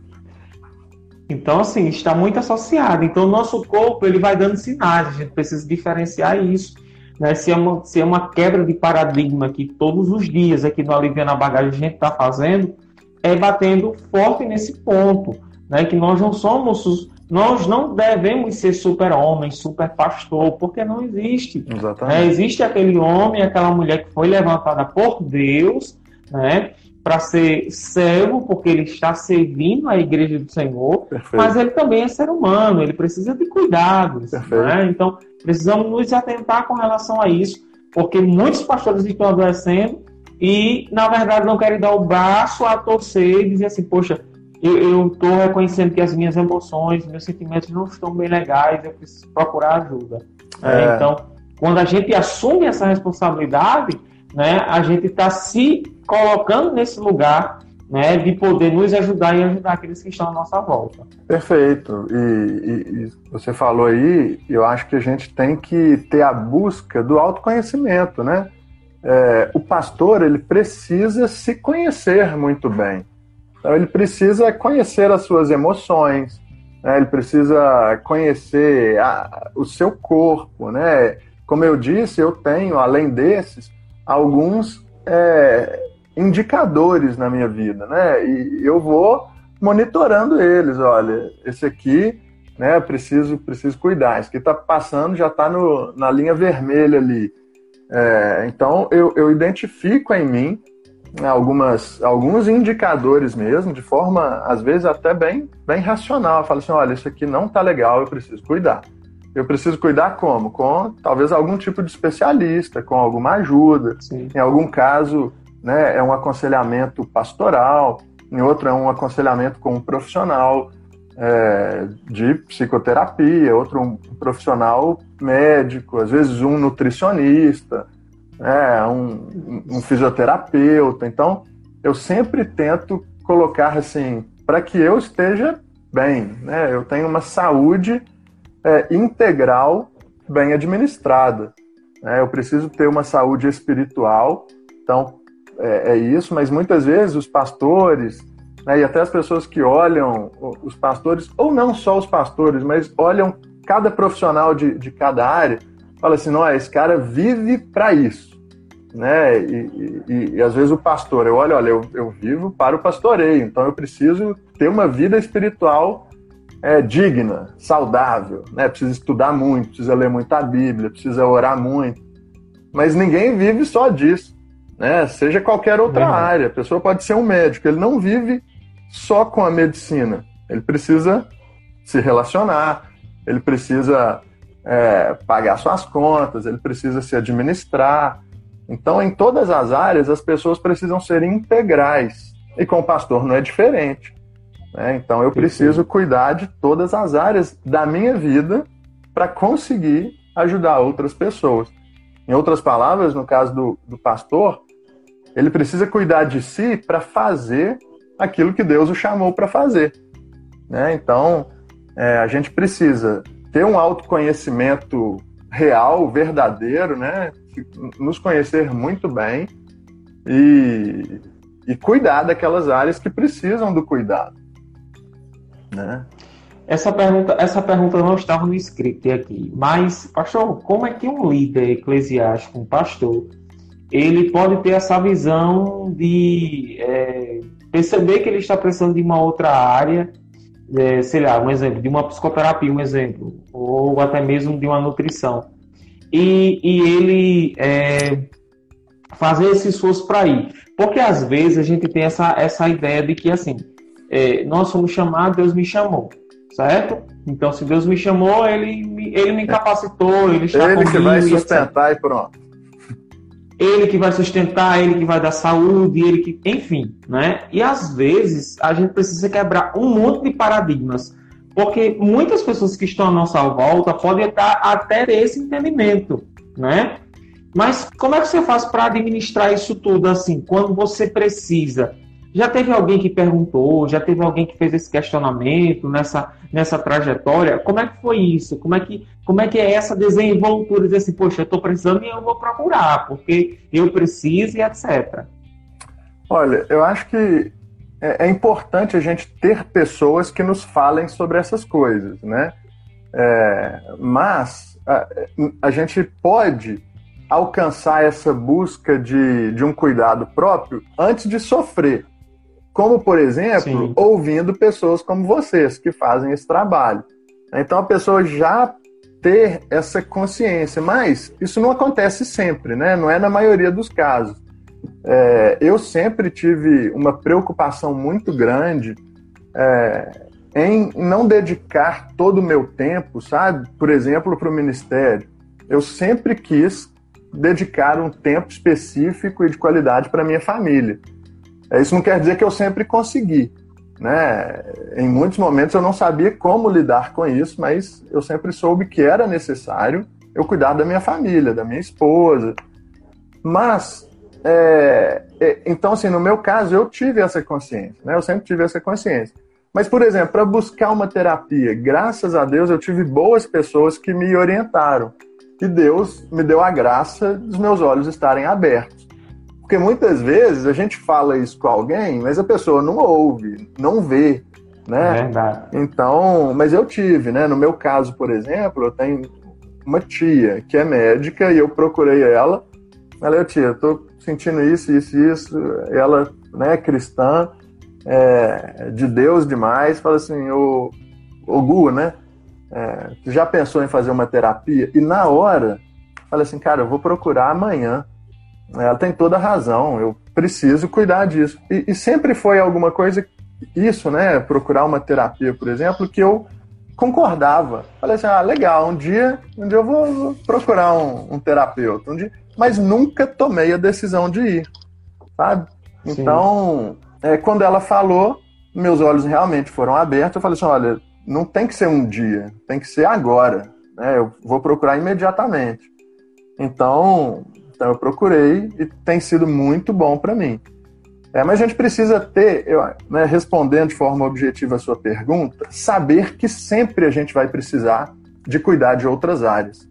Então, assim, está muito associado. Então, o nosso corpo ele vai dando sinais, a gente precisa diferenciar isso. Né? Se, é uma, se é uma quebra de paradigma que todos os dias aqui no Aliviando a Bagagem a gente está fazendo, é batendo forte nesse ponto, né? que nós não somos, nós não devemos ser super-homem, super-pastor, porque não existe. Exatamente. Né? Existe aquele homem, aquela mulher que foi levantada por Deus, né? Para ser servo, porque ele está servindo a igreja do Senhor, Perfeito. mas ele também é ser humano, ele precisa de cuidados. Né? Então, precisamos nos atentar com relação a isso, porque muitos pastores estão adoecendo e, na verdade, não querem dar o braço a torcer e dizer assim: poxa, eu estou reconhecendo que as minhas emoções, meus sentimentos não estão bem legais, eu preciso procurar ajuda. É. Então, quando a gente assume essa responsabilidade, né, a gente está se colocando nesse lugar né, de poder nos ajudar e ajudar aqueles que estão à nossa volta. Perfeito. E, e, e, você falou aí, eu acho que a gente tem que ter a busca do autoconhecimento, né? É, o pastor ele precisa se conhecer muito bem. Então ele precisa conhecer as suas emoções, né? ele precisa conhecer a, o seu corpo, né? Como eu disse, eu tenho além desses alguns é, indicadores na minha vida, né? E eu vou monitorando eles. Olha, esse aqui, né? Preciso, preciso cuidar. Esse que está passando já está na linha vermelha ali. É, então eu, eu identifico em mim né, algumas, alguns indicadores mesmo, de forma às vezes até bem, bem racional. Eu falo assim, olha, isso aqui não está legal, eu preciso cuidar. Eu preciso cuidar como? Com talvez algum tipo de especialista, com alguma ajuda. Sim. Em algum caso, né, é um aconselhamento pastoral, em outro é um aconselhamento com um profissional é, de psicoterapia, outro um profissional médico, às vezes um nutricionista, é, um, um fisioterapeuta. Então, eu sempre tento colocar assim, para que eu esteja bem, né? Eu tenho uma saúde é, integral, bem administrada. Né? Eu preciso ter uma saúde espiritual, então é, é isso, mas muitas vezes os pastores, né, e até as pessoas que olham os pastores, ou não só os pastores, mas olham cada profissional de, de cada área, fala assim, não, esse cara vive para isso, né? E, e, e, às vezes o pastor, eu olho, olha, eu, eu vivo para o pastoreio, então eu preciso ter uma vida espiritual é, digna, saudável, né? Precisa estudar muito, precisa ler muita Bíblia, precisa orar muito. Mas ninguém vive só disso, né? Seja qualquer outra uhum. área. A pessoa pode ser um médico, ele não vive só com a medicina. Ele precisa se relacionar, ele precisa é, pagar suas contas, ele precisa se administrar. Então, em todas as áreas, as pessoas precisam ser integrais. E com o pastor não é diferente. Né? Então, eu preciso cuidar de todas as áreas da minha vida para conseguir ajudar outras pessoas. Em outras palavras, no caso do, do pastor, ele precisa cuidar de si para fazer aquilo que Deus o chamou para fazer. Né? Então, é, a gente precisa ter um autoconhecimento real, verdadeiro, né? nos conhecer muito bem e, e cuidar daquelas áreas que precisam do cuidado. Né? Essa pergunta, essa pergunta não estava no script aqui, mas, pastor, como é que um líder eclesiástico, um pastor, ele pode ter essa visão de é, perceber que ele está precisando de uma outra área é, sei lá, um exemplo, de uma psicoterapia, um exemplo, ou até mesmo de uma nutrição. E, e ele é, fazer esse esforço para ir. Porque às vezes a gente tem essa, essa ideia de que assim, é, nós somos chamados, Deus me chamou, certo? Então, se Deus me chamou, ele me, ele me capacitou, ele está ele comigo. Ele que vai sustentar e, e pronto ele que vai sustentar, ele que vai dar saúde, ele que, enfim, né? E às vezes a gente precisa quebrar um monte de paradigmas, porque muitas pessoas que estão à nossa volta podem estar até esse entendimento, né? Mas como é que você faz para administrar isso tudo assim, quando você precisa já teve alguém que perguntou, já teve alguém que fez esse questionamento nessa, nessa trajetória? Como é que foi isso? Como é que, como é, que é essa desenvoltura? Assim, poxa, eu estou precisando e eu vou procurar, porque eu preciso e etc. Olha, eu acho que é, é importante a gente ter pessoas que nos falem sobre essas coisas, né? É, mas a, a gente pode alcançar essa busca de, de um cuidado próprio antes de sofrer. Como, por exemplo, Sim. ouvindo pessoas como vocês que fazem esse trabalho. Então a pessoa já ter essa consciência, mas isso não acontece sempre, né? Não é na maioria dos casos. É, eu sempre tive uma preocupação muito grande é, em não dedicar todo o meu tempo, sabe? Por exemplo, para o ministério. Eu sempre quis dedicar um tempo específico e de qualidade para minha família. É, isso não quer dizer que eu sempre consegui. Né? Em muitos momentos eu não sabia como lidar com isso, mas eu sempre soube que era necessário eu cuidar da minha família, da minha esposa. Mas, é, é, então, assim, no meu caso, eu tive essa consciência, né? eu sempre tive essa consciência. Mas, por exemplo, para buscar uma terapia, graças a Deus eu tive boas pessoas que me orientaram. E Deus me deu a graça dos meus olhos estarem abertos. Porque muitas vezes a gente fala isso com alguém, mas a pessoa não ouve, não vê, né? Verdade. Então, mas eu tive, né? No meu caso, por exemplo, eu tenho uma tia que é médica e eu procurei ela. Ela, tia, eu tô sentindo isso, isso, isso. Ela, né, cristã, é, de Deus demais, fala assim, o, o Gu, né? É, já pensou em fazer uma terapia? E na hora, fala assim, cara, eu vou procurar amanhã ela tem toda a razão, eu preciso cuidar disso. E, e, sempre foi alguma coisa, isso, né? Procurar uma terapia, por exemplo, que eu concordava. Falei assim, ah, legal, um dia, um dia eu vou, vou procurar um, um, terapeuta, um dia, mas nunca tomei a decisão de ir, sabe? Então, é, quando ela falou, meus olhos realmente foram abertos, eu falei assim, olha, não tem que ser um dia, tem que ser agora, né? Eu vou procurar imediatamente. Então, então eu procurei e tem sido muito bom para mim. É, mas a gente precisa ter, eu, né, respondendo de forma objetiva a sua pergunta, saber que sempre a gente vai precisar de cuidar de outras áreas.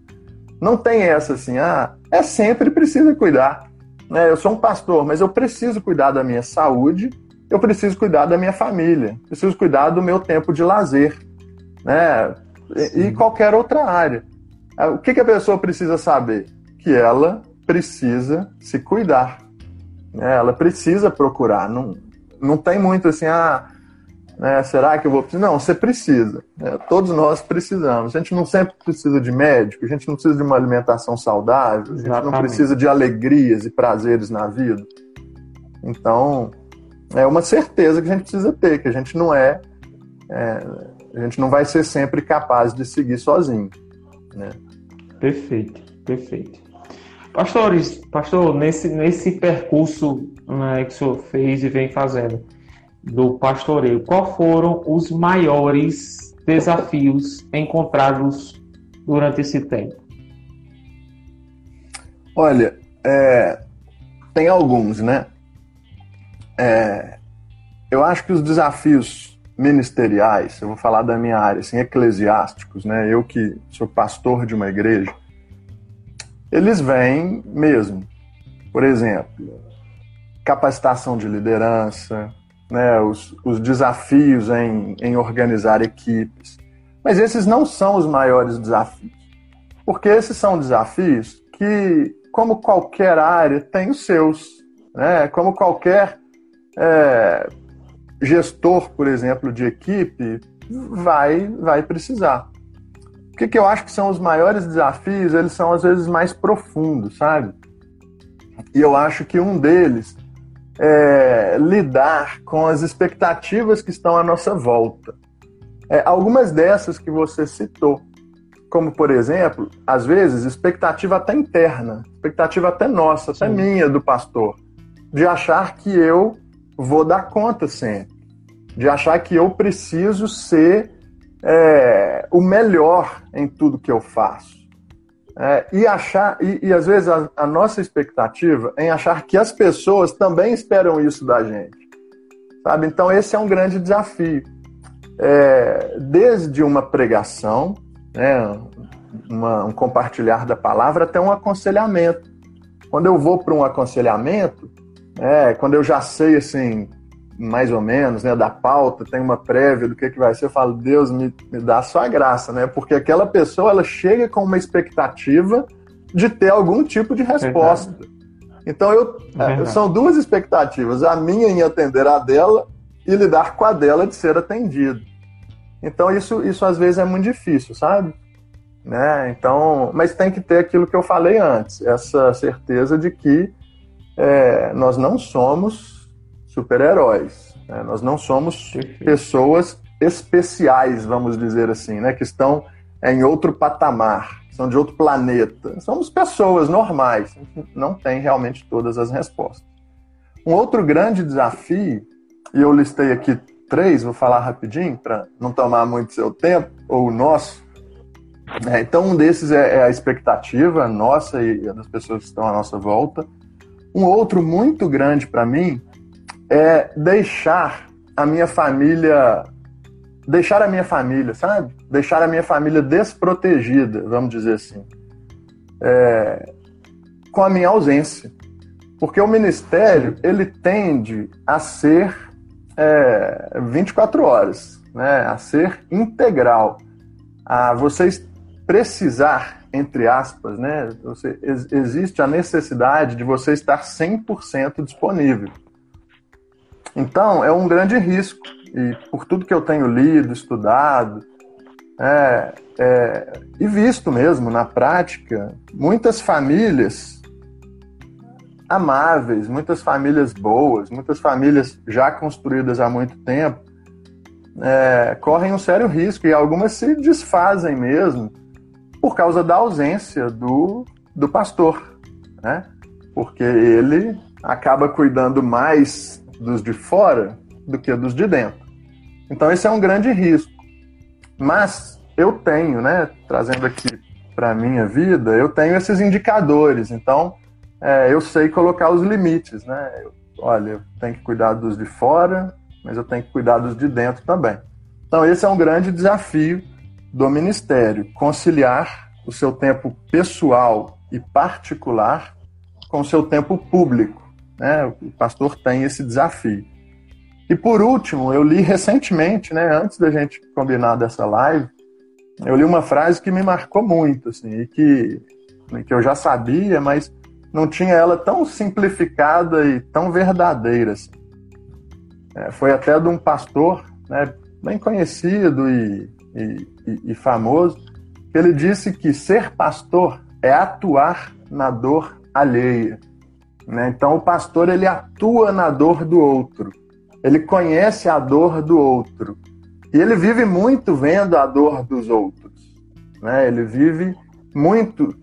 Não tem essa assim, ah, é sempre precisa cuidar. Né? Eu sou um pastor, mas eu preciso cuidar da minha saúde, eu preciso cuidar da minha família, preciso cuidar do meu tempo de lazer, né? E, e qualquer outra área. Ah, o que, que a pessoa precisa saber? Que ela precisa se cuidar. Né? Ela precisa procurar. Não, não tem muito assim, ah, né, será que eu vou precisar? Não, você precisa. Né? Todos nós precisamos. A gente não sempre precisa de médico, a gente não precisa de uma alimentação saudável, a gente Exatamente. não precisa de alegrias e prazeres na vida. Então, é uma certeza que a gente precisa ter, que a gente não é, é a gente não vai ser sempre capaz de seguir sozinho. Né? Perfeito, perfeito. Pastores, pastor, nesse, nesse percurso né, que o senhor fez e vem fazendo do pastoreio, qual foram os maiores desafios encontrados durante esse tempo? Olha, é, tem alguns, né? É, eu acho que os desafios ministeriais, eu vou falar da minha área, assim, eclesiásticos, né? Eu que sou pastor de uma igreja, eles vêm mesmo. Por exemplo, capacitação de liderança, né? os, os desafios em, em organizar equipes. Mas esses não são os maiores desafios. Porque esses são desafios que, como qualquer área, tem os seus. Né? Como qualquer é, gestor, por exemplo, de equipe, vai, vai precisar. O que, que eu acho que são os maiores desafios? Eles são, às vezes, mais profundos, sabe? E eu acho que um deles é lidar com as expectativas que estão à nossa volta. É, algumas dessas que você citou, como, por exemplo, às vezes, expectativa até interna, expectativa até nossa, até Sim. minha, do pastor, de achar que eu vou dar conta sempre, de achar que eu preciso ser é, o melhor em tudo que eu faço. É, e achar e, e às vezes a, a, nossa expectativa é em achar que as pessoas também esperam isso da gente, sabe? Então esse é um grande desafio. É, desde uma pregação, né, uma, um compartilhar da palavra até um aconselhamento. Quando eu vou para um aconselhamento, é, quando eu já sei, assim, mais ou menos, né, da pauta, tem uma prévia do que, que vai ser, eu falo, Deus, me, me dá a sua graça, né? Porque aquela pessoa, ela chega com uma expectativa de ter algum tipo de resposta. Verdade. Então, eu, é, são duas expectativas, a minha em atender a dela e lidar com a dela de ser atendido. Então, isso, isso às vezes é muito difícil, sabe? Né? Então, mas tem que ter aquilo que eu falei antes, essa certeza de que é, nós não somos super-heróis. Né? Nós não somos pessoas especiais, vamos dizer assim, né? que estão em outro patamar, são de outro planeta. Somos pessoas normais, não tem realmente todas as respostas. Um outro grande desafio, e eu listei aqui três, vou falar rapidinho para não tomar muito seu tempo, ou o nosso. É, então, um desses é, é a expectativa nossa e das pessoas que estão à nossa volta. Um outro muito grande para mim é deixar a minha família deixar a minha família, sabe? Deixar a minha família desprotegida, vamos dizer assim, é, com a minha ausência. Porque o ministério, ele tende a ser é, 24 horas, né? a ser integral, a vocês precisar entre aspas, né? Você, existe a necessidade de você estar 100% disponível. Então, é um grande risco. E por tudo que eu tenho lido, estudado, é, é, e visto mesmo na prática, muitas famílias amáveis, muitas famílias boas, muitas famílias já construídas há muito tempo, é, correm um sério risco e algumas se desfazem mesmo por causa da ausência do, do pastor, né? Porque ele acaba cuidando mais dos de fora do que dos de dentro. Então esse é um grande risco. Mas eu tenho, né, trazendo aqui para a minha vida, eu tenho esses indicadores. Então é, eu sei colocar os limites, né? Eu, olha, eu tenho que cuidar dos de fora, mas eu tenho que cuidar dos de dentro também. Então esse é um grande desafio do ministério, conciliar o seu tempo pessoal e particular com o seu tempo público. Né? O pastor tem esse desafio. E por último, eu li recentemente, né, antes da gente combinar dessa live, eu li uma frase que me marcou muito, assim, e que, que eu já sabia, mas não tinha ela tão simplificada e tão verdadeira. Assim. É, foi até de um pastor né, bem conhecido e, e, e, famoso, que ele disse que ser pastor é atuar na dor alheia. Né? Então o pastor ele atua na dor do outro, ele conhece a dor do outro e ele vive muito vendo a dor dos outros. Né? Ele vive muito,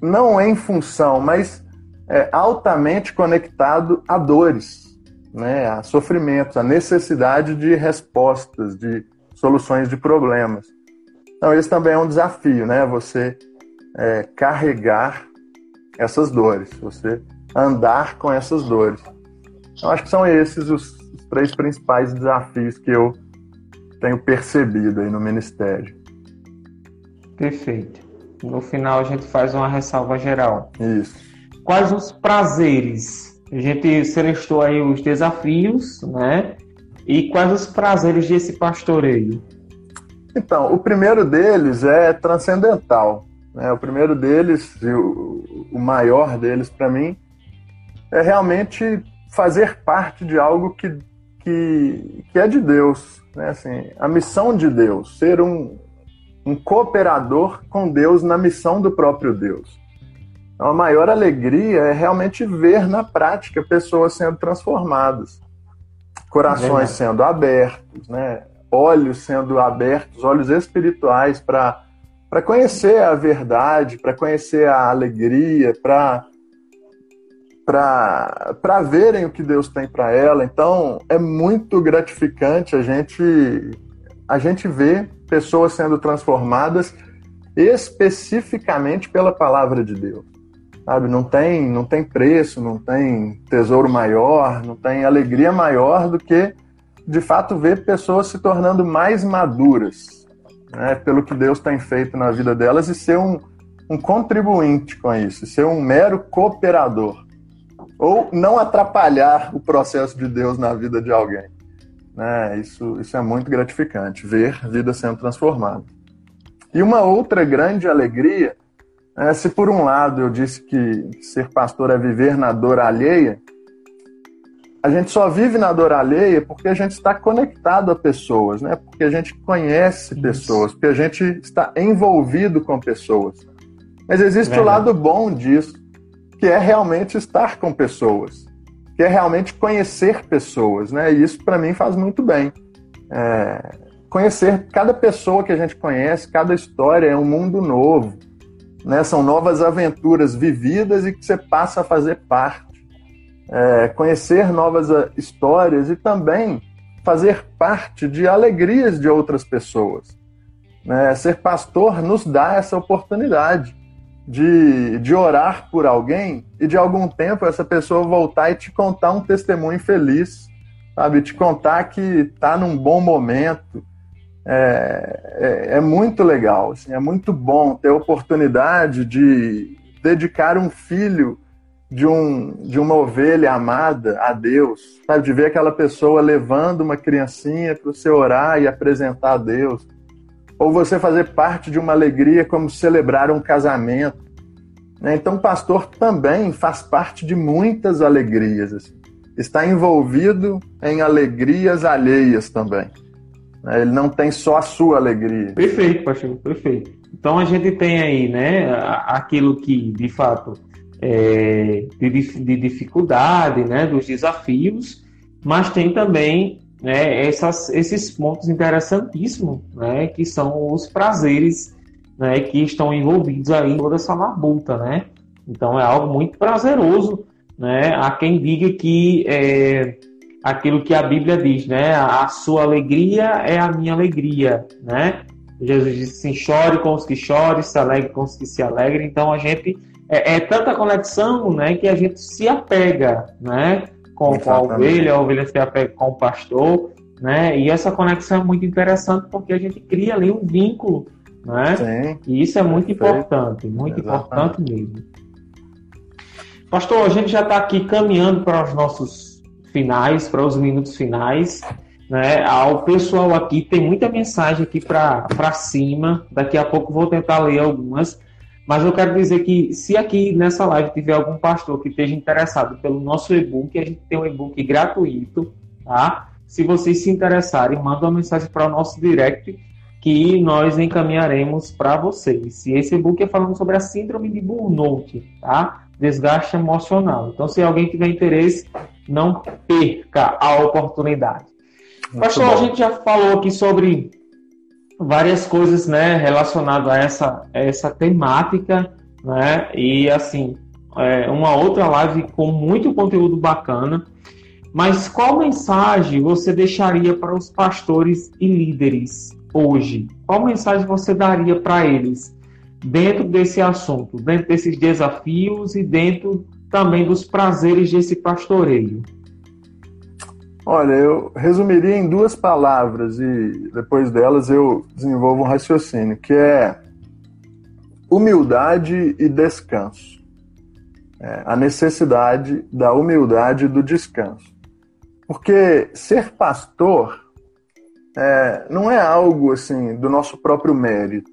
não em função, mas é, altamente conectado a dores, né, a sofrimentos, a necessidade de respostas, de soluções de problemas. Então, esse também é um desafio, né? Você é, carregar essas dores, você andar com essas dores. Então, acho que são esses os, os três principais desafios que eu tenho percebido aí no ministério. Perfeito. No final a gente faz uma ressalva geral. Isso quais os prazeres? A gente selecionou aí os desafios, né? E quais os prazeres desse pastoreio? Então, o primeiro deles é transcendental. Né? O primeiro deles, e o maior deles para mim, é realmente fazer parte de algo que, que, que é de Deus. Né? Assim, a missão de Deus, ser um, um cooperador com Deus na missão do próprio Deus. Então, a maior alegria é realmente ver na prática pessoas sendo transformadas, corações é sendo abertos, né? olhos sendo abertos, olhos espirituais para para conhecer a verdade, para conhecer a alegria, para para verem o que Deus tem para ela. Então, é muito gratificante a gente a gente ver pessoas sendo transformadas especificamente pela palavra de Deus sabe? Não tem, não tem preço, não tem tesouro maior, não tem alegria maior do que, de fato, ver pessoas se tornando mais maduras, né? Pelo que Deus tem feito na vida delas e ser um, um contribuinte com isso, ser um mero cooperador ou não atrapalhar o processo de Deus na vida de alguém. Né? Isso, isso é muito gratificante, ver vida sendo transformada. E uma outra grande alegria é, se por um lado eu disse que ser pastor é viver na dor alheia, a gente só vive na dor alheia porque a gente está conectado a pessoas, né? Porque a gente conhece Isso. pessoas, porque a gente está envolvido com pessoas. Mas existe o lado bom disso, que é realmente estar com pessoas, que é realmente conhecer pessoas, né? E isso para mim faz muito bem. É, conhecer cada pessoa que a gente conhece, cada história é um mundo novo né? São novas aventuras vividas e que você passa a fazer parte. É, conhecer novas ah, histórias e também fazer parte de alegrias de outras pessoas. Né? Ser pastor nos dá essa oportunidade de, de orar por alguém e de algum tempo essa pessoa voltar e te contar um testemunho feliz, sabe? Te contar que está num bom momento, é, é, é, muito legal, assim, é muito bom ter a oportunidade de dedicar um filho de, um, de uma ovelha amada a Deus, sabe? de ver aquela pessoa levando uma criancinha para você orar e apresentar a Deus, ou você fazer parte de uma alegria como celebrar um casamento. Né? Então, o pastor também faz parte de muitas alegrias, assim. está envolvido em alegrias alheias também. Né? Ele não tem só a sua alegria. Perfeito, pastor, perfeito. Então a gente tem aí, né, aquilo que de fato é de, de dificuldade, né, dos desafios, mas tem também né, essas, esses pontos interessantíssimos, né, que são os prazeres, né, que estão envolvidos aí em toda essa marbuta, né. Então é algo muito prazeroso, né. Há quem diga que é, aquilo que a Bíblia diz, né? A sua alegria é a minha alegria, né? Jesus disse assim, chore com os que chorem, se alegre com os que se alegrem. Então a gente é, é tanta conexão, né, que a gente se apega, né, com, com, a ovelha, a ovelha se apega com o pastor, né? E essa conexão é muito interessante porque a gente cria ali um vínculo, né? Sim, e isso é muito perfeito. importante, muito Exatamente. importante mesmo. Pastor, a gente já está aqui caminhando para os nossos finais, para os minutos finais. né, ao pessoal aqui. Tem muita mensagem aqui para cima. Daqui a pouco vou tentar ler algumas. Mas eu quero dizer que se aqui nessa live tiver algum pastor que esteja interessado pelo nosso e-book, a gente tem um e-book gratuito, tá? Se vocês se interessarem, manda uma mensagem para o nosso direct que nós encaminharemos para vocês. E esse e-book é falando sobre a síndrome de burnout, tá? Desgaste emocional. Então, se alguém tiver interesse, não perca a oportunidade. Muito Pastor, bom. a gente já falou aqui sobre várias coisas, né, relacionadas a essa, essa temática, né, e assim, é uma outra live com muito conteúdo bacana. Mas qual mensagem você deixaria para os pastores e líderes hoje? Qual mensagem você daria para eles dentro desse assunto, dentro desses desafios e dentro também dos prazeres desse pastoreio? Olha, eu resumiria em duas palavras e depois delas eu desenvolvo um raciocínio, que é humildade e descanso. É, a necessidade da humildade e do descanso. Porque ser pastor é, não é algo assim do nosso próprio mérito.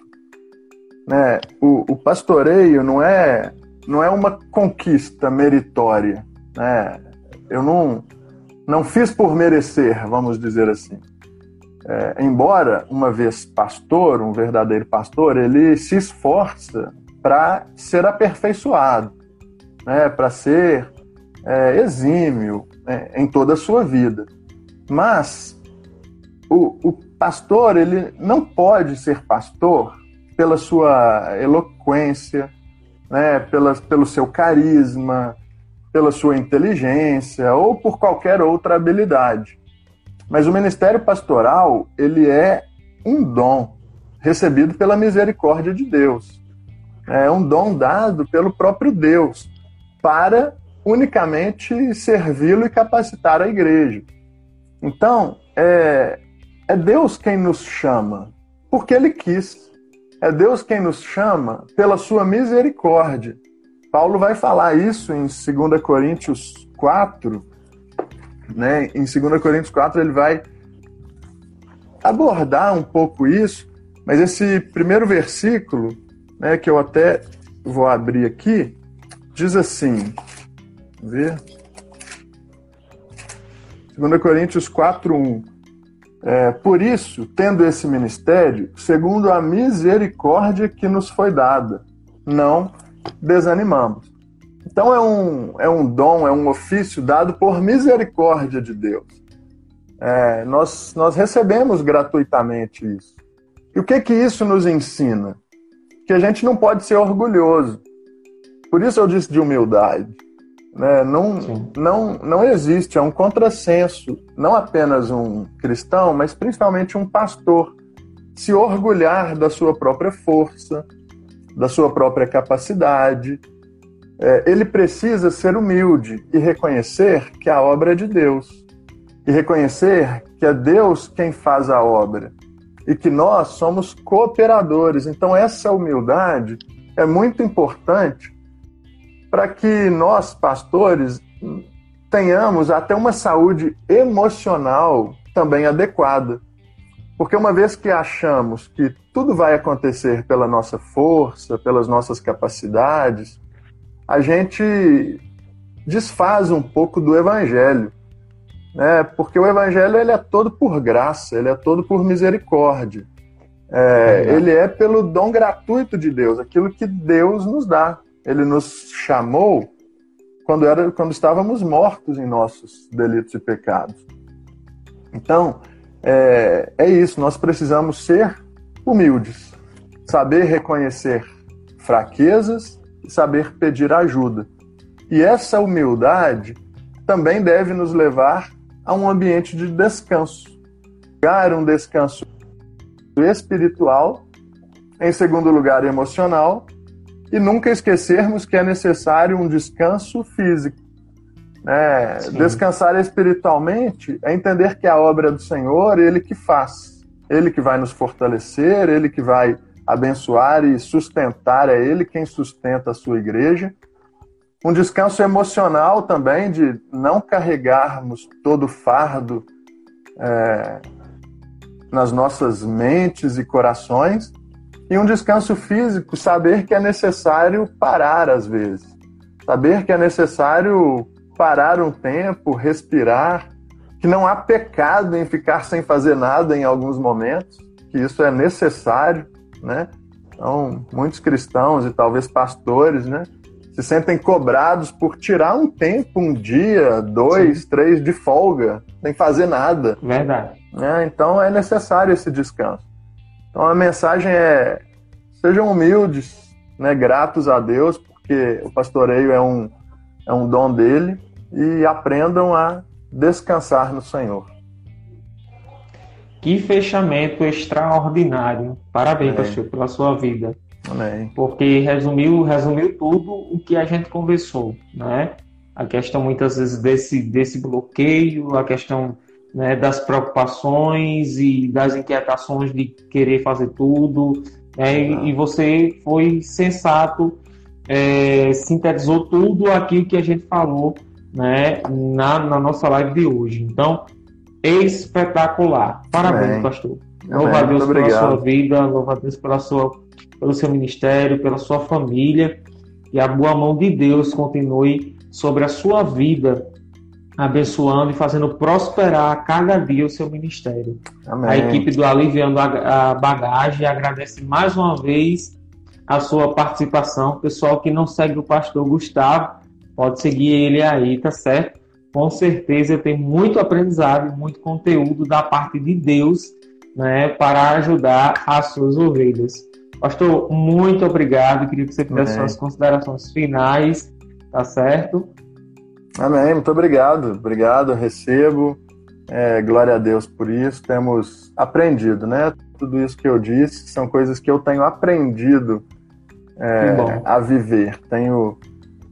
Né? O, o pastoreio não é, não é uma conquista meritória. Né? Eu não não fiz por merecer, vamos dizer assim. É, embora, uma vez pastor, um verdadeiro pastor, ele se esforça para ser aperfeiçoado, né, para ser é, exímio é, em toda a sua vida. Mas o, o pastor ele não pode ser pastor pela sua eloquência, né, pela, pelo seu carisma, pela sua inteligência ou por qualquer outra habilidade. Mas o ministério pastoral, ele é um dom recebido pela misericórdia de Deus. É um dom dado pelo próprio Deus para unicamente servi-lo e capacitar a igreja. Então, é, é Deus quem nos chama, porque Ele quis. É Deus quem nos chama pela sua misericórdia. Paulo vai falar isso em 2 Coríntios 4, né? Em 2 Coríntios 4 ele vai abordar um pouco isso, mas esse primeiro versículo, né, que eu até vou abrir aqui, diz assim, ver 2 Coríntios 4, 1. É, por isso, tendo esse ministério, segundo a misericórdia que nos foi dada, não desanimamos. Então é um, é um dom, é um ofício dado por misericórdia de Deus. É, nós, nós recebemos gratuitamente isso. E o que que isso nos ensina? Que a gente não pode ser orgulhoso. Por isso eu disse de humildade. Né? Não, não, não existe, é um contrassenso, não apenas um cristão, mas principalmente um pastor, se orgulhar da sua própria força, da sua própria capacidade. É, ele precisa ser humilde e reconhecer que a obra é de Deus. E reconhecer que é Deus quem faz a obra. E que nós somos cooperadores. Então, essa humildade é muito importante para que nós, pastores, tenhamos até uma saúde emocional também adequada. Porque uma vez que achamos que tudo vai acontecer pela nossa força, pelas nossas capacidades, a gente desfaz um pouco do evangelho, né? Porque o evangelho ele é todo por graça, ele é todo por misericórdia. É, ele é pelo dom gratuito de Deus, aquilo que Deus nos dá. Ele nos chamou quando, era, quando estávamos mortos em nossos delitos e pecados. Então, é, é isso, nós precisamos ser humildes, saber reconhecer fraquezas e saber pedir ajuda. E essa humildade também deve nos levar a um ambiente de descanso. Lugar um descanso espiritual, em segundo lugar, emocional, e nunca esquecermos que é necessário um descanso físico. Né? Descansar espiritualmente é entender que a obra é do Senhor, Ele que faz. Ele que vai nos fortalecer, Ele que vai abençoar e sustentar, é Ele quem sustenta a sua igreja. Um descanso emocional também, de não carregarmos todo o fardo é, nas nossas mentes e corações, e um descanso físico, saber que é necessário parar às vezes, saber que é necessário parar um tempo, respirar, que não há pecado em ficar sem fazer nada em alguns momentos, que isso é necessário, né? Então, muitos cristãos e talvez pastores, né, se sentem cobrados por tirar um tempo, um dia, dois, Sim. três de folga, sem fazer nada. Verdade. É, então é necessário esse descanso. Então a mensagem é: sejam humildes, né, gratos a Deus, porque o pastoreio é um, é um dom dele, e aprendam a descansar no Senhor. Que fechamento extraordinário. Parabéns, Amém. pastor, pela sua vida. Amém. Porque resumiu, resumiu tudo o que a gente conversou, né? A questão muitas vezes desse, desse bloqueio, a questão né, das preocupações e das inquietações de querer fazer tudo, né, e, e, você foi sensato, é, sintetizou tudo aquilo que a gente falou né, na, na nossa live de hoje. Então, espetacular. Parabéns, Amém. pastor. Louva a Deus pela obrigado. sua vida, louva a Deus pela sua, pelo seu ministério, pela sua família. E a boa mão de Deus continue sobre a sua vida, abençoando e fazendo prosperar a cada dia o seu ministério. Amém. A equipe do Aliviando a Bagagem agradece mais uma vez a sua participação. Pessoal que não segue o pastor Gustavo, pode seguir ele aí, tá certo? Com certeza tem muito aprendizado muito conteúdo da parte de Deus né, para ajudar as suas ovelhas. Pastor, muito obrigado. Queria que você fizesse suas considerações finais, tá certo? Amém, muito obrigado. Obrigado, recebo. É, glória a Deus por isso. Temos aprendido, né? Tudo isso que eu disse são coisas que eu tenho aprendido é, a viver. Tenho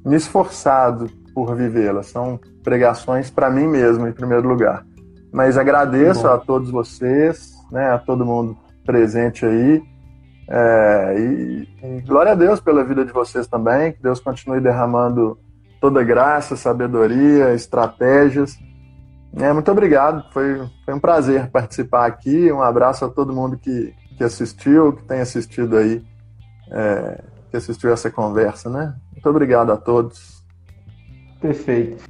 me esforçado por vivê-las. São pregações para mim mesmo, em primeiro lugar. Mas agradeço a todos vocês, né, a todo mundo presente aí. É, e, e glória a Deus pela vida de vocês também. Que Deus continue derramando toda graça, sabedoria, estratégias. É, muito obrigado, foi, foi um prazer participar aqui. Um abraço a todo mundo que, que assistiu, que tem assistido aí, é, que assistiu essa conversa, né? Muito obrigado a todos. Perfeito.